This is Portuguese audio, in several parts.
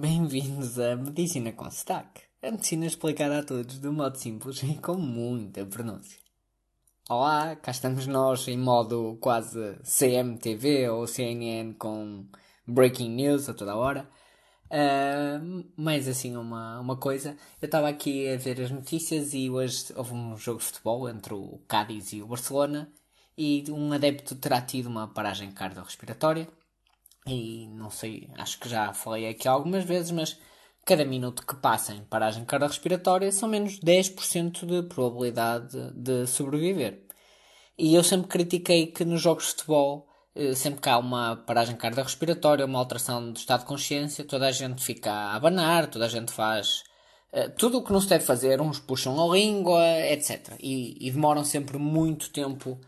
Bem-vindos à Medicina com Sotaque. A medicina explicada a todos de um modo simples e com muita pronúncia. Olá, cá estamos nós em modo quase CMTV ou CNN com breaking news a toda hora. Uh, mais assim uma, uma coisa, eu estava aqui a ver as notícias e hoje houve um jogo de futebol entre o Cádiz e o Barcelona e um adepto terá tido uma paragem cardiorrespiratória e não sei, acho que já falei aqui algumas vezes, mas cada minuto que passa em paragem cardiorrespiratória são menos 10% de probabilidade de sobreviver. E eu sempre critiquei que nos jogos de futebol, eh, sempre que há uma paragem cardiorrespiratória, uma alteração do estado de consciência, toda a gente fica a abanar, toda a gente faz uh, tudo o que não se deve fazer, uns puxam a língua, etc. E, e demoram sempre muito tempo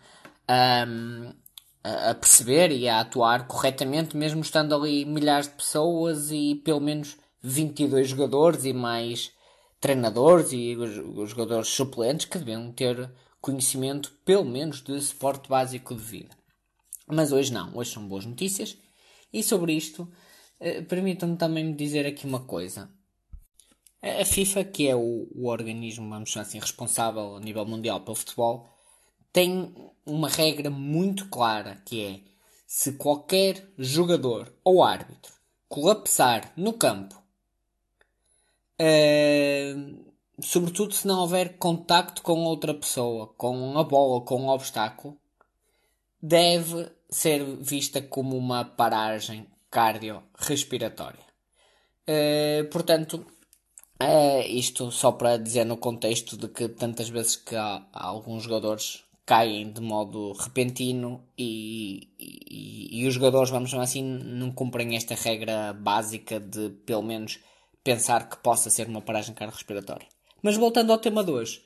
a, perceber e a atuar corretamente, mesmo estando ali milhares de pessoas e pelo menos 22 jogadores e mais treinadores e os, jogadores suplentes que deviam ter conhecimento, pelo menos, de suporte básico de vida. Mas hoje não, hoje são boas notícias. E sobre isto, eh, permitam-me também dizer aqui uma coisa. A FIFA, que é o, o organismo, vamos chamar assim, responsável a nível mundial pelo futebol, tem uma regra muito clara que é se qualquer jogador ou árbitro colapsar no campo, uh, sobretudo se não houver contacto com outra pessoa, com a bola, com um obstáculo, deve ser vista como uma paragem cardiorrespiratória. Uh, portanto, é isto só para dizer no contexto de que tantas vezes que há, há alguns jogadores caem de modo repentino e, e, e, os jogadores, vamos chamar assim, não cumprem esta regra básica de pelo menos pensar que possa ser uma paragem cardiorrespiratória. Mas voltando ao tema de hoje,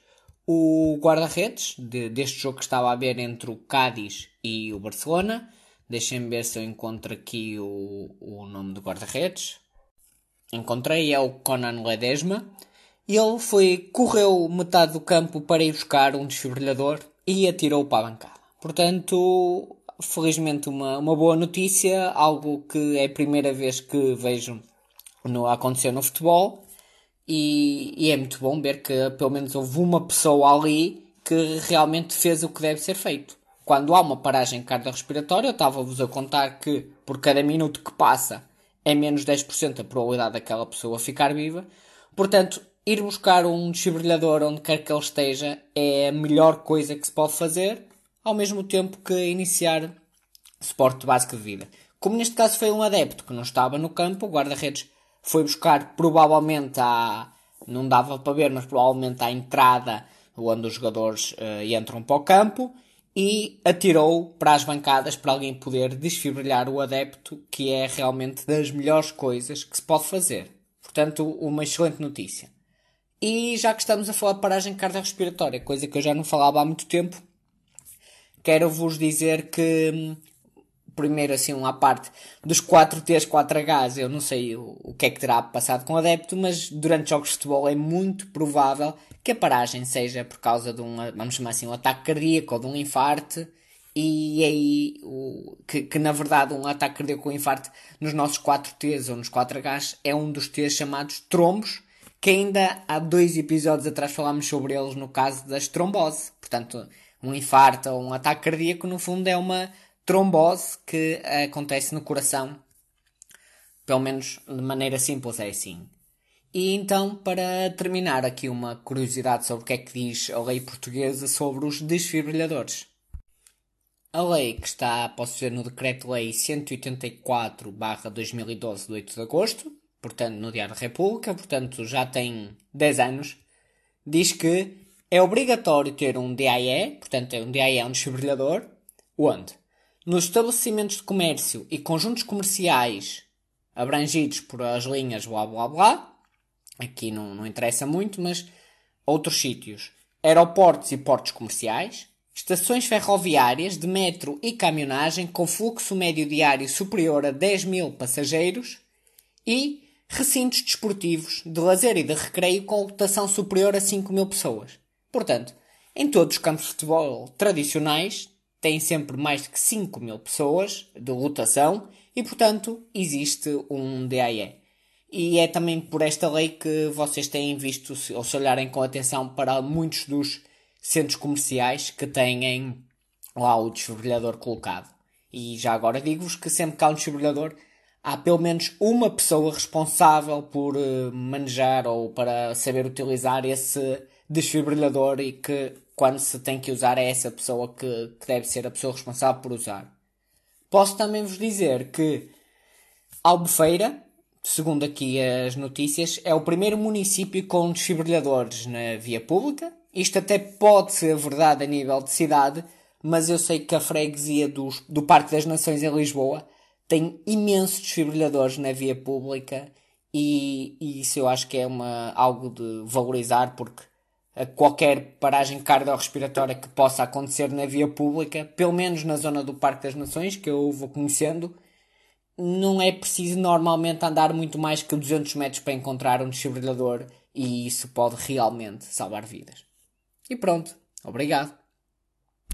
o guarda-redes de, deste jogo que estava a ver entre o Cádiz e o Barcelona, deixem-me ver se eu encontro aqui o, o nome do guarda-redes. Encontrei, é o Conan Ledesma. Ele foi, correu metade do campo para ir buscar um desfibrilhador e atirou para a bancada. Portanto, felizmente uma, uma boa notícia, algo que é a primeira vez que vejo no, acontecer no futebol e, e, é muito bom ver que pelo menos houve uma pessoa ali que realmente fez o que deve ser feito. Quando há uma paragem cardiorrespiratória, eu estava-vos a contar que por cada minuto que passa é menos 10% a probabilidade daquela pessoa ficar viva. Portanto, ir buscar um desfibrilhador onde quer que ele esteja é a melhor coisa que se pode fazer, ao mesmo tempo que iniciar suporte básico de vida. Como neste caso foi um adepto que não estava no campo, o guarda-redes foi buscar provavelmente a. não dava para ver, mas provavelmente à entrada onde os jogadores uh, entram para o campo e atirou para as bancadas para alguém poder desfibrilhar o adepto, que é realmente das melhores coisas que se pode fazer. Portanto, uma excelente notícia. E já que estamos a falar de paragem cardiorrespiratória, coisa que eu já não falava há muito tempo, quero-vos dizer que, primeiro assim, uma parte dos 4Ts, 4Hs, eu não sei o, o que é que terá passado com o adepto, mas durante jogos de futebol é muito provável que a paragem seja por causa de um, vamos chamar assim, um ataque cardíaco ou de um infarto, e aí o, que, que, na verdade um ataque cardíaco ou infarto nos nossos 4Ts ou nos 4Hs é um dos Ts chamados trombos, que ainda há dois episódios atrás falámos sobre eles no caso das trombose. Portanto, um infarto ou um ataque cardíaco, no fundo, é uma trombose que acontece no coração. Pelo menos de maneira simples é assim. E então, para terminar aqui uma curiosidade sobre o que é que diz a lei portuguesa sobre os desfibrilhadores. A lei que está, posso dizer, no Decreto-Lei 184-2012 de 8 de agosto, portanto, no Diário da República, portanto, já tem 10 anos, diz que é obrigatório ter um DAE, portanto, um DAE é um desfibrilhador, onde? Nos estabelecimentos de comércio e conjuntos comerciais abrangidos por as linhas blá blá blá, aqui não, não interessa muito, mas outros sítios, aeroportos e portos comerciais, estações ferroviárias de metro e caminhonagem com fluxo médio diário superior a 10 mil passageiros e recintos desportivos, de lazer e de recreio com lotação superior a 5 mil pessoas. Portanto, em todos os campos de futebol tradicionais, têm sempre mais de 5 mil pessoas de lotação e, portanto, existe um DAE. e é também por esta lei que vocês têm visto, ou se olharem com atenção para muitos dos centros comerciais que têm lá o desfibrilhador colocado. E já agora digo-vos que sempre que há um desfibrilhador, há pelo menos uma pessoa responsável por uh, manejar ou para saber utilizar esse desfibrilhador e que quando se tem que usar é essa pessoa que, que deve ser a pessoa responsável por usar. Posso também vos dizer que Albufeira, segundo aqui as notícias, é o primeiro município com desfibrilhadores na via pública. Isto até pode ser verdade a nível de cidade, mas eu sei que a freguesia do, do Parque das Nações em Lisboa tem imensos desfibrilhadores na via pública e, e, isso eu acho que é uma, algo de valorizar porque qualquer paragem cardiorrespiratória que possa acontecer na via pública, pelo menos na zona do Parque das Nações, que eu vou conhecendo, não é preciso normalmente andar muito mais que 200 metros para encontrar um desfibrilhador e isso pode realmente salvar vidas. E pronto, obrigado.